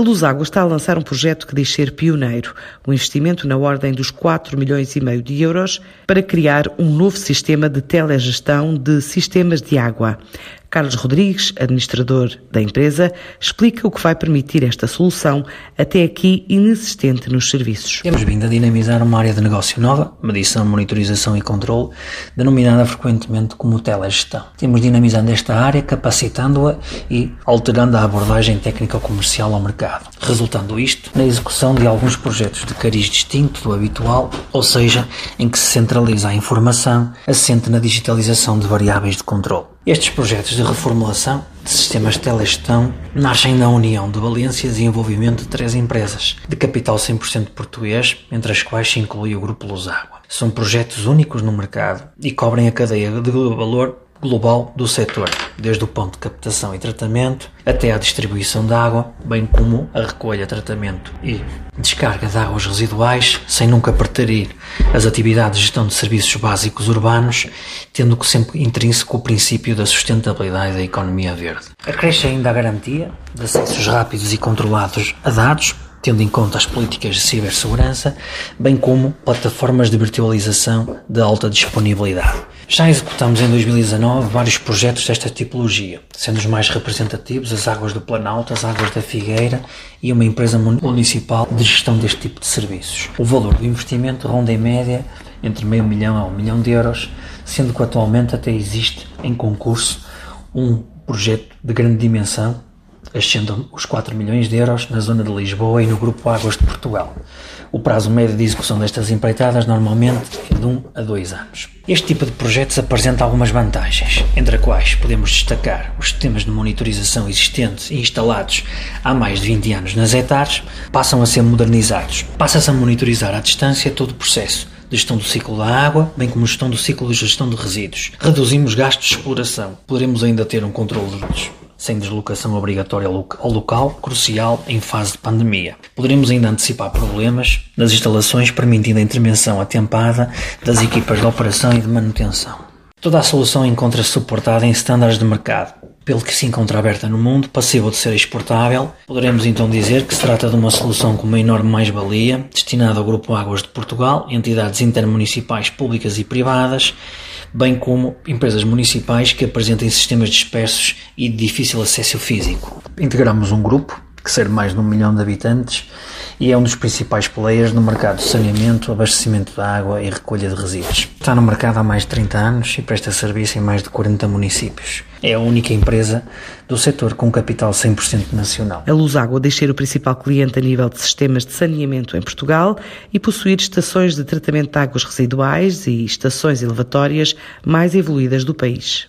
A Água está a lançar um projeto que diz ser pioneiro, um investimento na ordem dos 4 milhões e meio de euros para criar um novo sistema de telegestão de sistemas de água. Carlos Rodrigues, administrador da empresa, explica o que vai permitir esta solução, até aqui inexistente nos serviços. Temos vindo a dinamizar uma área de negócio nova, medição, monitorização e controle, denominada frequentemente como telegestão. Temos dinamizando esta área, capacitando-a e alterando a abordagem técnico-comercial ao mercado, resultando isto na execução de alguns projetos de cariz distinto do habitual, ou seja, em que se centraliza a informação assente na digitalização de variáveis de controle. Estes projetos de reformulação de sistemas de telegestão nascem da união de valências e envolvimento de três empresas, de capital 100% português, entre as quais se inclui o Grupo Luságua. São projetos únicos no mercado e cobrem a cadeia de valor global do setor, desde o ponto de captação e tratamento até à distribuição de água, bem como a recolha, tratamento e descarga de águas residuais, sem nunca preterir as atividades de gestão de serviços básicos urbanos, tendo que sempre intrínseco o princípio da sustentabilidade da economia verde. Acresce ainda a garantia de acessos rápidos e controlados a dados, tendo em conta as políticas de cibersegurança, bem como plataformas de virtualização de alta disponibilidade. Já executamos em 2019 vários projetos desta tipologia, sendo os mais representativos as Águas do Planalto, as Águas da Figueira e uma empresa municipal de gestão deste tipo de serviços. O valor do investimento ronda em média entre meio milhão a um milhão de euros, sendo que atualmente até existe em concurso um projeto de grande dimensão ascendam os 4 milhões de euros na zona de Lisboa e no Grupo Águas de Portugal. O prazo médio de execução destas empreitadas normalmente é de 1 a 2 anos. Este tipo de projetos apresenta algumas vantagens, entre as quais podemos destacar os sistemas de monitorização existentes e instalados há mais de 20 anos nas hectares passam a ser modernizados. Passa-se a monitorizar à distância todo o processo, de gestão do ciclo da água, bem como gestão do ciclo de gestão de resíduos. Reduzimos gastos de exploração. Poderemos ainda ter um controle de sem deslocação obrigatória ao local, crucial em fase de pandemia. Poderemos ainda antecipar problemas nas instalações, permitindo a intervenção atempada das equipas de operação e de manutenção. Toda a solução encontra-se suportada em estándares de mercado, pelo que se encontra aberta no mundo, passível de ser exportável. Poderemos então dizer que se trata de uma solução com uma enorme mais-valia, destinada ao Grupo Águas de Portugal, entidades intermunicipais públicas e privadas, bem como empresas municipais que apresentem sistemas dispersos e de difícil acesso físico. Integramos um grupo que serve mais de um milhão de habitantes e é um dos principais players no mercado de saneamento, abastecimento de água e recolha de resíduos. Está no mercado há mais de 30 anos e presta serviço em mais de 40 municípios. É a única empresa do setor com capital 100% nacional. A Luz Água deixa ser o principal cliente a nível de sistemas de saneamento em Portugal e possuir estações de tratamento de águas residuais e estações elevatórias mais evoluídas do país.